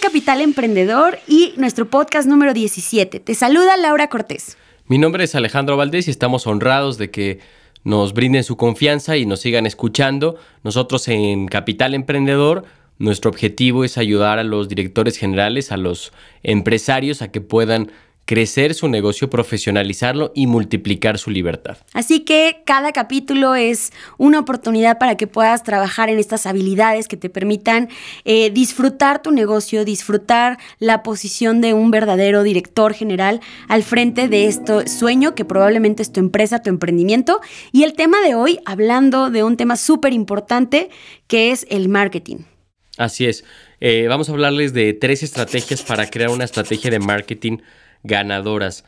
Capital Emprendedor y nuestro podcast número 17. Te saluda Laura Cortés. Mi nombre es Alejandro Valdés y estamos honrados de que nos brinden su confianza y nos sigan escuchando. Nosotros en Capital Emprendedor, nuestro objetivo es ayudar a los directores generales, a los empresarios a que puedan crecer su negocio, profesionalizarlo y multiplicar su libertad. Así que cada capítulo es una oportunidad para que puedas trabajar en estas habilidades que te permitan eh, disfrutar tu negocio, disfrutar la posición de un verdadero director general al frente de este sueño que probablemente es tu empresa, tu emprendimiento. Y el tema de hoy, hablando de un tema súper importante que es el marketing. Así es. Eh, vamos a hablarles de tres estrategias para crear una estrategia de marketing ganadoras.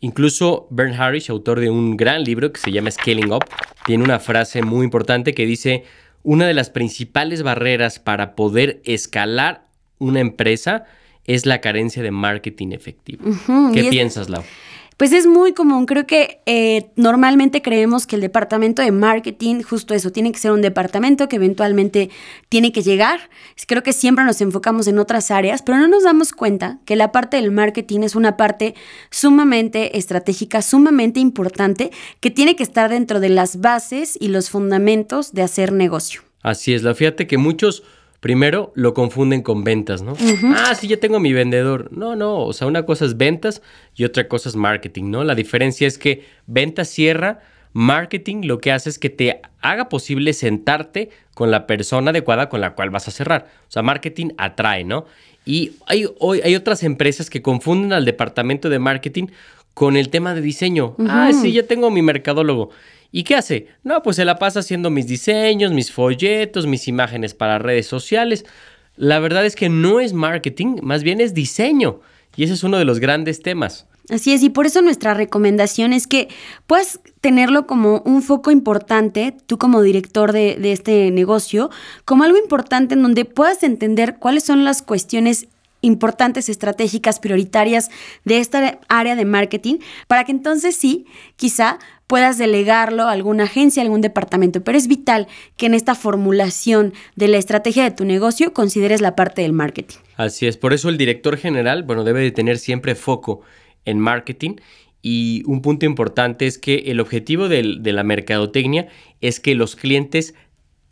Incluso Bern Harris, autor de un gran libro que se llama Scaling Up, tiene una frase muy importante que dice, una de las principales barreras para poder escalar una empresa es la carencia de marketing efectivo. ¿Qué piensas, Lau? Pues es muy común, creo que eh, normalmente creemos que el departamento de marketing, justo eso, tiene que ser un departamento que eventualmente tiene que llegar. Creo que siempre nos enfocamos en otras áreas, pero no nos damos cuenta que la parte del marketing es una parte sumamente estratégica, sumamente importante, que tiene que estar dentro de las bases y los fundamentos de hacer negocio. Así es, la fíjate que muchos primero lo confunden con ventas, ¿no? Ah, sí, ya tengo mi vendedor. No, no, o sea, una cosa es ventas y otra cosa es marketing, ¿no? La diferencia es que ventas cierra, marketing lo que hace es que te haga posible sentarte con la persona adecuada con la cual vas a cerrar. O sea, marketing atrae, ¿no? Y hay, hoy, hay otras empresas que confunden al departamento de marketing con el tema de diseño. Ah, sí, ya tengo mi mercadólogo. ¿Y qué hace? No, pues se la pasa haciendo mis diseños, mis folletos, mis imágenes para redes sociales. La verdad es que no es marketing, más bien es diseño. Y ese es uno de los grandes temas. Así es, y por eso nuestra recomendación es que puedas tenerlo como un foco importante, tú como director de, de, este negocio, como algo importante en donde puedas entender cuáles son las cuestiones importantes, estratégicas, prioritarias de esta área de marketing, para que entonces sí, quizá puedas delegarlo a alguna agencia, a algún departamento, pero es vital que en esta formulación de la estrategia de tu negocio consideres la parte del marketing. Así es, por eso el director general, bueno, debe de tener siempre foco en marketing y un punto importante es que el objetivo de la mercadotecnia es que los clientes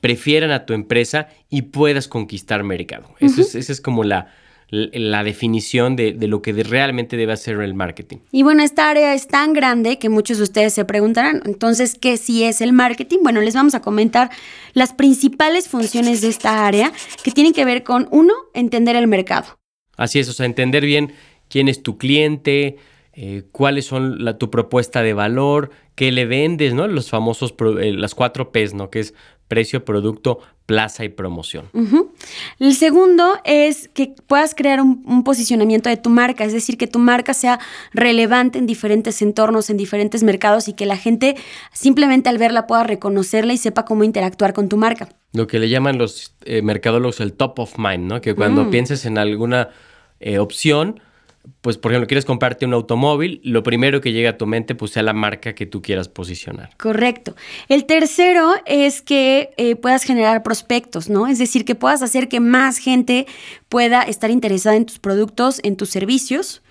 prefieran a tu empresa y puedas conquistar mercado. Eso es, esa es como la, la definición de, lo que realmente debe hacer el marketing. Y bueno, esta área es tan grande que muchos de ustedes se preguntarán, entonces, ¿qué sí es el marketing? Bueno, les vamos a comentar las principales funciones de esta área que tienen que ver con, uno, entender el mercado. Así es, o sea, entender bien quién es tu cliente, eh, cuáles son la, tu propuesta de valor, qué le vendes, ¿no? Los famosos, eh, las cuatro P's, ¿no? Que es precio, producto, plaza y promoción. El segundo es que puedas crear un, posicionamiento de tu marca, es decir, que tu marca sea relevante en diferentes entornos, en diferentes mercados y que la gente simplemente al verla pueda reconocerla y sepa cómo interactuar con tu marca. Lo que le llaman los eh, mercadólogos el top of mind, ¿no? Que cuando mm. pienses en alguna eh, opción, pues por ejemplo, quieres comprarte un automóvil, lo primero que llega a tu mente pues sea la marca que tú quieras posicionar. Correcto. El tercero es que eh, puedas generar prospectos, ¿no? Es decir, que puedas hacer que más gente pueda estar interesada en tus productos, en tus servicios.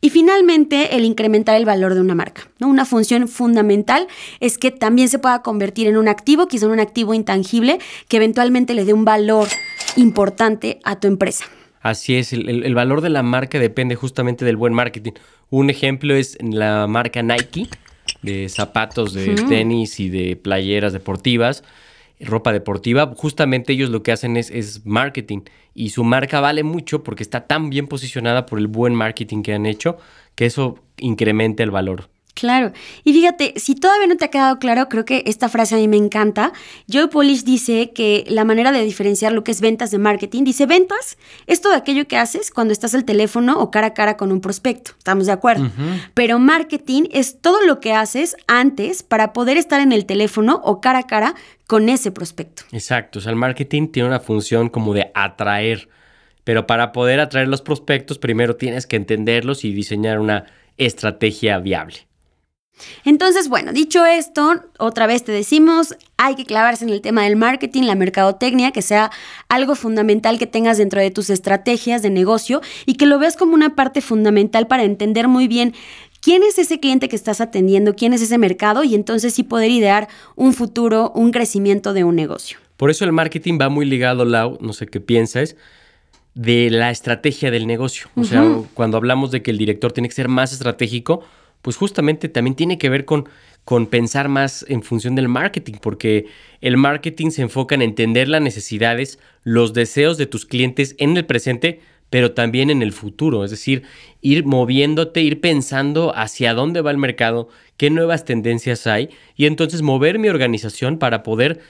Y finalmente, el incrementar el valor de una marca. ¿no? Una función fundamental es que también se pueda convertir en un activo, quizá en un activo intangible, que eventualmente le dé un valor importante a tu empresa. Así es, el, valor de la marca depende justamente del buen marketing. Un ejemplo es la marca Nike, de zapatos, de tenis y de playeras deportivas, ropa deportiva. Justamente ellos lo que hacen es, es, marketing y su marca vale mucho porque está tan bien posicionada por el buen marketing que han hecho que eso incrementa el valor. Claro. Y fíjate, si todavía no te ha quedado claro, creo que esta frase a mí me encanta. Joe Polish dice que la manera de diferenciar lo que es ventas de marketing, dice ventas es todo aquello que haces cuando estás al teléfono o cara a cara con un prospecto. Estamos de acuerdo. Pero marketing es todo lo que haces antes para poder estar en el teléfono o cara a cara con ese prospecto. Exacto. O sea, el marketing tiene una función como de atraer. Pero para poder atraer los prospectos, primero tienes que entenderlos y diseñar una estrategia viable. Entonces, bueno, dicho esto, otra vez te decimos, hay que clavarse en el tema del marketing, la mercadotecnia, que sea algo fundamental que tengas dentro de tus estrategias de negocio y que lo veas como una parte fundamental para entender muy bien quién es ese cliente que estás atendiendo, quién es ese mercado y entonces sí poder idear un futuro, un crecimiento de un negocio. Por eso el marketing va muy ligado, Lau, no sé qué piensas, de la estrategia del negocio. O sea, cuando hablamos de que el director tiene que ser más estratégico, pues justamente también tiene que ver con, con pensar más en función del marketing, porque el marketing se enfoca en entender las necesidades, los deseos de tus clientes en el presente, pero también en el futuro, es decir, ir moviéndote, ir pensando hacia dónde va el mercado, qué nuevas tendencias hay, y entonces mover mi organización para poder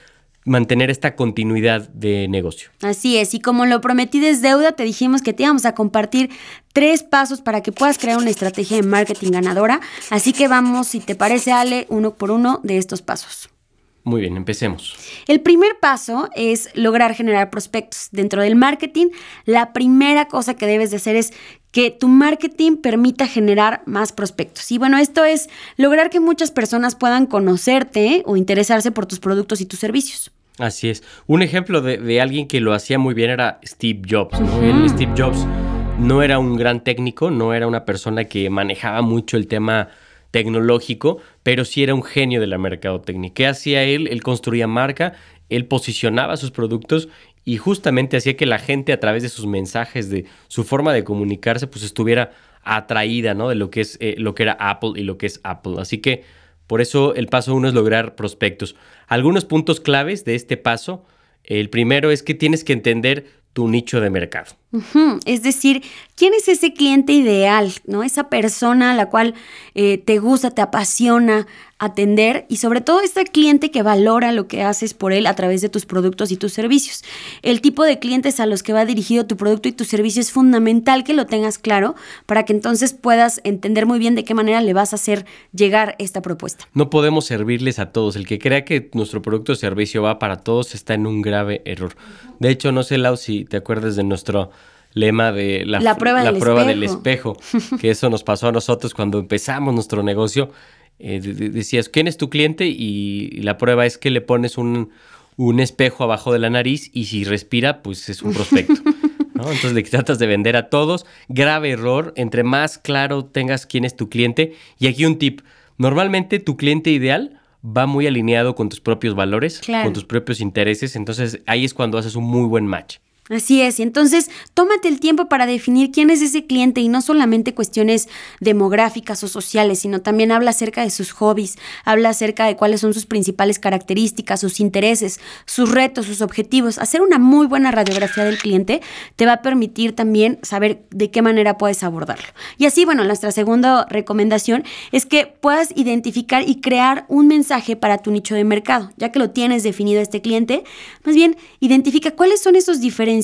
mantener esta continuidad de negocio. Así es, y como lo prometí desde deuda, te dijimos que te íbamos a compartir tres pasos para que puedas crear una estrategia de marketing ganadora. Así que vamos, si te parece, Ale, uno por uno de estos pasos. Muy bien, empecemos. El primer paso es lograr generar prospectos. Dentro del marketing, la primera cosa que debes de hacer es que tu marketing permita generar más prospectos. Y bueno, esto es lograr que muchas personas puedan conocerte o interesarse por tus productos y tus servicios. Así es. Un ejemplo de, alguien que lo hacía muy bien era Steve Jobs. Steve Jobs no era un gran técnico, no era una persona que manejaba mucho el tema tecnológico, pero sí era un genio de la mercadotecnia. ¿Qué hacía él? Él construía marca, él posicionaba sus productos y justamente hacía que la gente a través de sus mensajes, de su forma de comunicarse, pues estuviera atraída, ¿no? De lo que es eh, lo que era Apple y lo que es Apple. Así que por eso el paso uno es lograr prospectos. Algunos puntos claves de este paso. El primero es que tienes que entender tu nicho de mercado. Es decir, ¿quién es ese cliente ideal? ¿no? Esa persona a la cual eh, te gusta, te apasiona atender y sobre todo este cliente que valora lo que haces por él a través de tus productos y tus servicios. El tipo de clientes a los que va dirigido tu producto y tu servicio es fundamental que lo tengas claro para que entonces puedas entender muy bien de qué manera le vas a hacer llegar esta propuesta. No podemos servirles a todos. El que crea que nuestro producto o servicio va para todos está en un grave error. De hecho, no sé, Lau, si te acuerdas de nuestro lema de la, prueba, del, espejo. que eso nos pasó a nosotros cuando empezamos nuestro negocio. Eh, decías, ¿quién es tu cliente? Y, la prueba es que le pones un, espejo abajo de la nariz y si respira, pues es un prospecto. Entonces le tratas de vender a todos. Grave error. Entre más claro tengas quién es tu cliente. Y aquí un tip. Normalmente tu cliente ideal va muy alineado con tus propios valores, con tus propios intereses. Entonces ahí es cuando haces un muy buen match. Así es, entonces tómate el tiempo para definir quién es ese cliente y no solamente cuestiones demográficas o sociales, sino también habla acerca de sus hobbies, habla acerca de cuáles son sus principales características, sus intereses, sus retos, sus objetivos. Hacer una muy buena radiografía del cliente te va a permitir también saber de qué manera puedes abordarlo. Y así, bueno, nuestra segunda recomendación es que puedas identificar y crear un mensaje para tu nicho de mercado, ya que lo tienes definido este cliente, más bien identifica cuáles son esos diferentes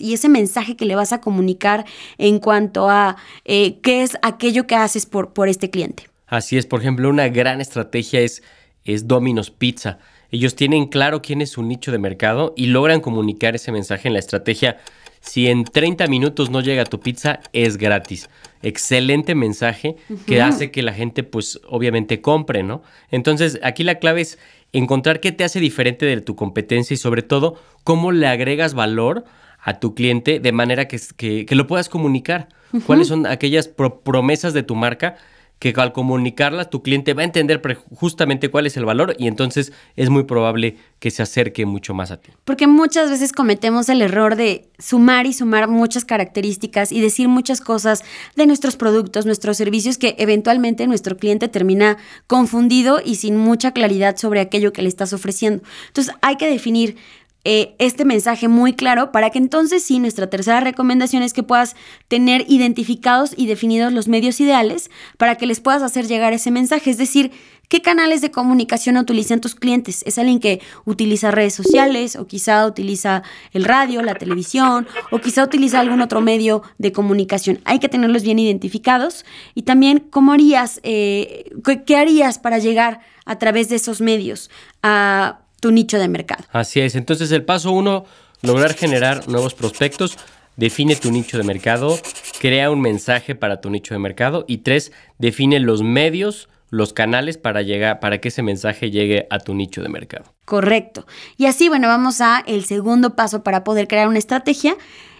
y ese mensaje que le vas a comunicar en cuanto a eh, qué es aquello que haces por, por este cliente. Así es, por ejemplo, una gran estrategia es, es Domino's Pizza. Ellos tienen claro quién es su nicho de mercado y logran comunicar ese mensaje en la estrategia. Si en 30 minutos no llega tu pizza, es gratis. Excelente mensaje que hace que la gente, pues, obviamente compre, ¿no? Entonces, aquí la clave es encontrar qué te hace diferente de tu competencia y sobre todo cómo le agregas valor a tu cliente de manera que, que, lo puedas comunicar. ¿Cuáles son aquellas promesas de tu marca que al comunicarlas tu cliente va a entender justamente cuál es el valor y entonces es muy probable que se acerque mucho más a ti. Porque muchas veces cometemos el error de sumar y sumar muchas características y decir muchas cosas de nuestros productos, nuestros servicios que eventualmente nuestro cliente termina confundido y sin mucha claridad sobre aquello que le estás ofreciendo. Entonces hay que definir eh, este mensaje muy claro para que entonces sí, nuestra tercera recomendación es que puedas tener identificados y definidos los medios ideales para que les puedas hacer llegar ese mensaje. Es decir, ¿qué canales de comunicación utilizan tus clientes? ¿Es alguien que utiliza redes sociales o quizá utiliza el radio, la televisión o quizá utiliza algún otro medio de comunicación? Hay que tenerlos bien identificados y también cómo harías, eh, qué harías para llegar a través de esos medios a tu nicho de mercado. Así es. Entonces, el paso uno, lograr generar nuevos prospectos. Define tu nicho de mercado, crea un mensaje para tu nicho de mercado y tres, define los medios, los canales para llegar, para que ese mensaje llegue a tu nicho de mercado. Correcto. Y así, bueno, vamos a el segundo paso para poder crear una estrategia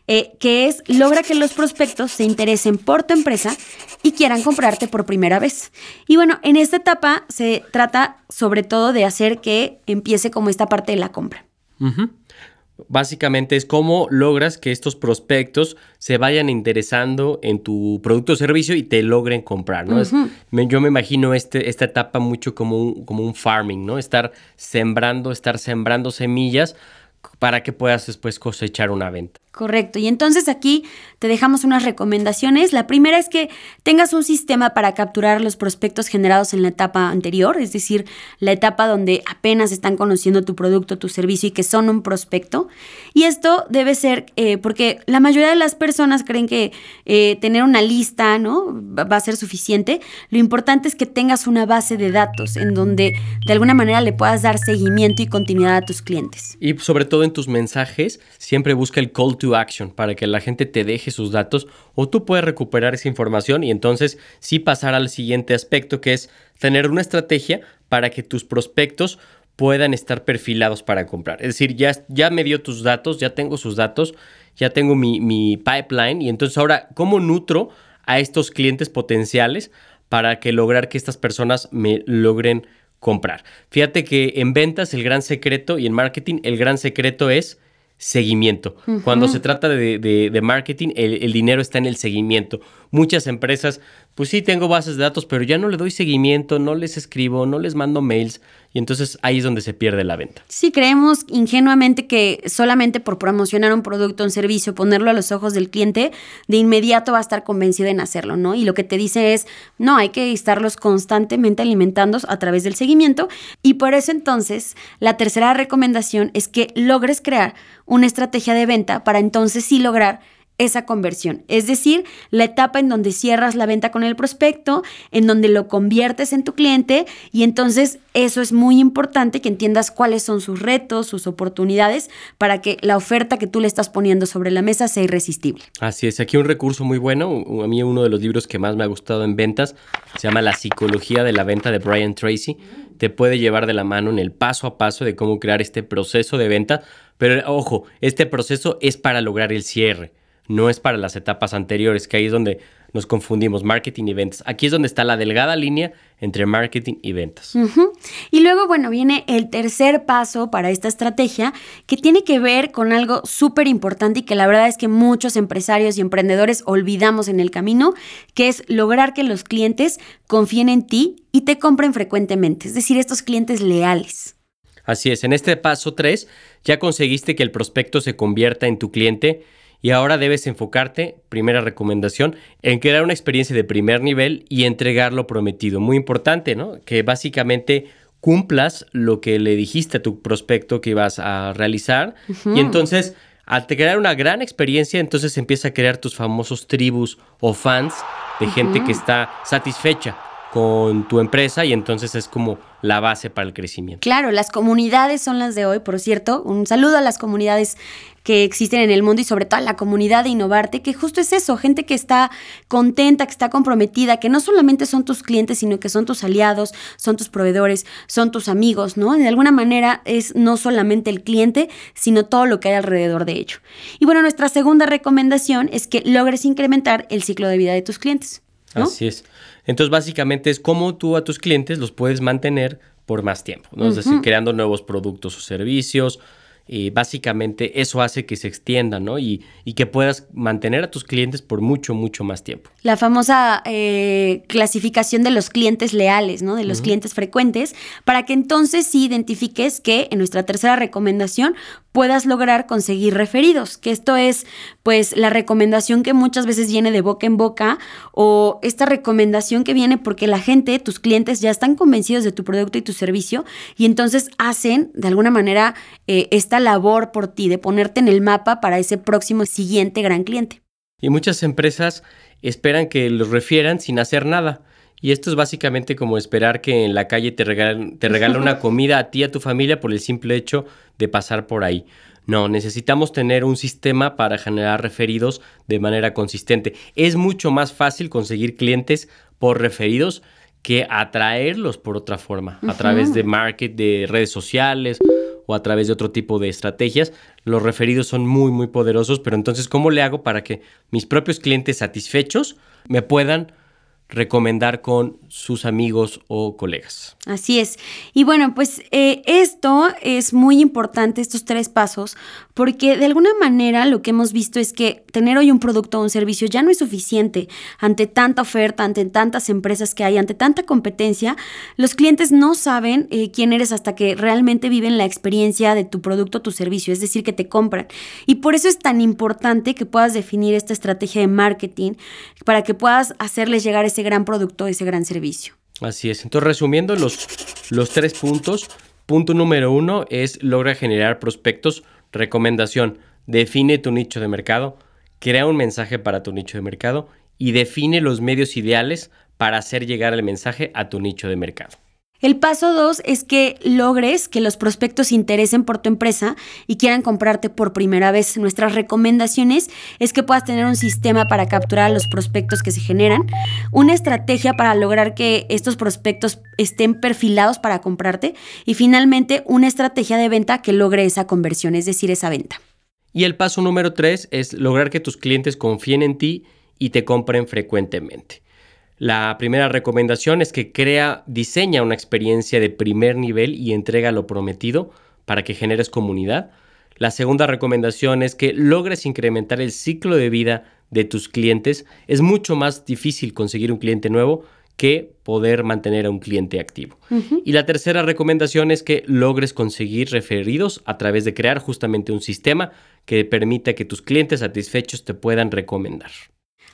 eh, que es logra que los prospectos se interesen por tu empresa y quieran comprarte por primera vez. Y bueno, en esta etapa se trata sobre todo de hacer que empiece como esta parte de la compra. Básicamente es cómo logras que estos prospectos se vayan interesando en tu producto o servicio y te logren comprar, ¿no? yo me imagino este, esta etapa mucho como un, como un farming, ¿no? Estar sembrando, estar sembrando semillas para que puedas después cosechar una venta. Correcto. Y entonces aquí te dejamos unas recomendaciones. La primera es que tengas un sistema para capturar los prospectos generados en la etapa anterior, es decir, la etapa donde apenas están conociendo tu producto, tu servicio y que son un prospecto. Y esto debe ser eh, porque la mayoría de las personas creen que eh, tener una lista ¿no? va a ser suficiente. Lo importante es que tengas una base de datos en donde de alguna manera le puedas dar seguimiento y continuidad a tus clientes. Y sobre todo en tus mensajes, siempre busca el call to action para que la gente te deje sus datos o tú puedes recuperar esa información y entonces sí pasar al siguiente aspecto que es tener una estrategia para que tus prospectos puedan estar perfilados para comprar. Es decir, ya, ya me dio tus datos, ya tengo sus datos, ya tengo mi, mi pipeline y entonces ahora, ¿cómo nutro a estos clientes potenciales para que lograr que estas personas me logren comprar? Fíjate que en ventas el gran secreto y en marketing el gran secreto es seguimiento. Cuando se trata de, marketing, el, dinero está en el seguimiento. Muchas empresas, pues sí, tengo bases de datos, pero ya no le doy seguimiento, no les escribo, no les mando mails, y entonces ahí es donde se pierde la venta. Sí, creemos ingenuamente que solamente por promocionar un producto un servicio, ponerlo a los ojos del cliente, de inmediato va a estar convencido en hacerlo, ¿no? Y lo que te dice es, no, hay que estarlos constantemente alimentando a través del seguimiento. Y por eso entonces, la tercera recomendación es que logres crear una estrategia de venta para entonces sí lograr esa conversión. Es decir, la etapa en donde cierras la venta con el prospecto, en donde lo conviertes en tu cliente y entonces eso es muy importante que entiendas cuáles son sus retos, sus oportunidades para que la oferta que tú le estás poniendo sobre la mesa sea irresistible. Así es, aquí un recurso muy bueno, a mí uno de los libros que más me ha gustado en ventas se llama La psicología de la venta de Brian Tracy. Te puede llevar de la mano en el paso a paso de cómo crear este proceso de venta, pero ojo, este proceso es para lograr el cierre no es para las etapas anteriores, que ahí es donde nos confundimos, marketing y ventas. Aquí es donde está la delgada línea entre marketing y ventas. Y luego, bueno, viene el tercer paso para esta estrategia, que tiene que ver con algo súper importante y que la verdad es que muchos empresarios y emprendedores olvidamos en el camino, que es lograr que los clientes confíen en ti y te compren frecuentemente, es decir, estos clientes leales. Así es, en este paso 3 ya conseguiste que el prospecto se convierta en tu cliente y ahora debes enfocarte, primera recomendación, en crear una experiencia de primer nivel y entregar lo prometido. Muy importante, ¿no? Que básicamente cumplas lo que le dijiste a tu prospecto que ibas a realizar y entonces al crear una gran experiencia, entonces empieza a crear tus famosos tribus o fans de gente que está satisfecha con tu empresa y entonces es como la base para el crecimiento. Claro, las comunidades son las de hoy, por cierto. Un saludo a las comunidades que existen en el mundo y sobre todo a la comunidad de Innovarte, que justo es eso, gente que está contenta, que está comprometida, que no solamente son tus clientes, sino que son tus aliados, son tus proveedores, son tus amigos, ¿no? De alguna manera es no solamente el cliente, sino todo lo que hay alrededor de ello. Y bueno, nuestra segunda recomendación es que logres incrementar el ciclo de vida de tus clientes. Así es. Entonces, básicamente es cómo tú a tus clientes los puedes mantener por más tiempo, ¿no? Es decir, creando nuevos productos o servicios. Y básicamente eso hace que se extienda, ¿no? Y, que puedas mantener a tus clientes por mucho, mucho más tiempo. La famosa eh, clasificación de los clientes leales, ¿no? De los clientes frecuentes, para que entonces sí identifiques que en nuestra tercera recomendación puedas lograr conseguir referidos, que esto es pues la recomendación que muchas veces viene de boca en boca o esta recomendación que viene porque la gente, tus clientes ya están convencidos de tu producto y tu servicio y entonces hacen de alguna manera eh, esta labor por ti de ponerte en el mapa para ese próximo siguiente gran cliente. Y muchas empresas esperan que los refieran sin hacer nada. Y esto es básicamente como esperar que en la calle te regalen, te una comida a ti y a tu familia por el simple hecho de pasar por ahí. No, necesitamos tener un sistema para generar referidos de manera consistente. Es mucho más fácil conseguir clientes por referidos que atraerlos por otra forma, a través de market, de redes sociales o a través de otro tipo de estrategias. Los referidos son muy, muy poderosos, pero entonces, ¿cómo le hago para que mis propios clientes satisfechos me puedan recomendar con sus amigos o colegas. Así es. Y bueno, pues eh, esto es muy importante, estos tres pasos, porque de alguna manera lo que hemos visto es que tener hoy un producto o un servicio ya no es suficiente ante tanta oferta, ante tantas empresas que hay, ante tanta competencia. Los clientes no saben eh, quién eres hasta que realmente viven la experiencia de tu producto o tu servicio, es decir, que te compran. Y por eso es tan importante que puedas definir esta estrategia de marketing para que puedas hacerles llegar ese gran producto, ese gran servicio. Así es. Entonces, resumiendo los, los tres puntos, punto número uno es logra generar prospectos. Recomendación, define tu nicho de mercado, crea un mensaje para tu nicho de mercado y define los medios ideales para hacer llegar el mensaje a tu nicho de mercado. El paso dos es que logres que los prospectos se interesen por tu empresa y quieran comprarte por primera vez. Nuestras recomendaciones es que puedas tener un sistema para capturar los prospectos que se generan, una estrategia para lograr que estos prospectos estén perfilados para comprarte y finalmente una estrategia de venta que logre esa conversión, es decir, esa venta. Y el paso número tres es lograr que tus clientes confíen en ti y te compren frecuentemente. La primera recomendación es que crea, diseña una experiencia de primer nivel y entrega lo prometido para que generes comunidad. La segunda recomendación es que logres incrementar el ciclo de vida de tus clientes. Es mucho más difícil conseguir un cliente nuevo que poder mantener a un cliente activo. Y la tercera recomendación es que logres conseguir referidos a través de crear justamente un sistema que permita que tus clientes satisfechos te puedan recomendar.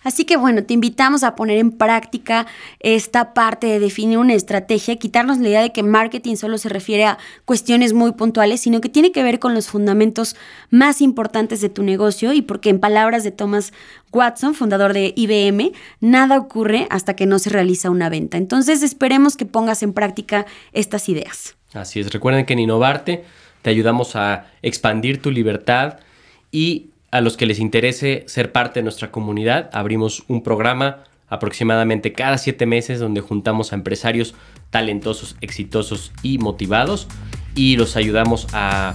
Así que bueno, te invitamos a poner en práctica esta parte de definir una estrategia, quitarnos la idea de que marketing solo se refiere a cuestiones muy puntuales, sino que tiene que ver con los fundamentos más importantes de tu negocio y porque en palabras de Thomas Watson, fundador de IBM, nada ocurre hasta que no se realiza una venta. Entonces esperemos que pongas en práctica estas ideas. Así es, recuerden que en Innovarte te ayudamos a expandir tu libertad y a los que les interese ser parte de nuestra comunidad, abrimos un programa aproximadamente cada siete meses donde juntamos a empresarios talentosos, exitosos y motivados y los ayudamos a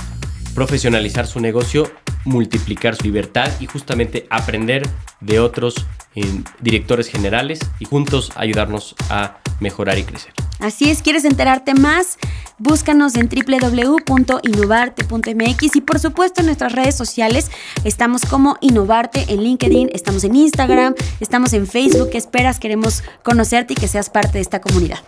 profesionalizar su negocio, multiplicar su libertad y justamente aprender de otros eh, directores generales y juntos ayudarnos a mejorar y crecer. Así es, ¿quieres enterarte más? Búscanos en www.innovarte.mx y por supuesto en nuestras redes sociales estamos como Innovarte en LinkedIn, estamos en Instagram, estamos en Facebook. ¿Qué esperas? Queremos conocerte y que seas parte de esta comunidad.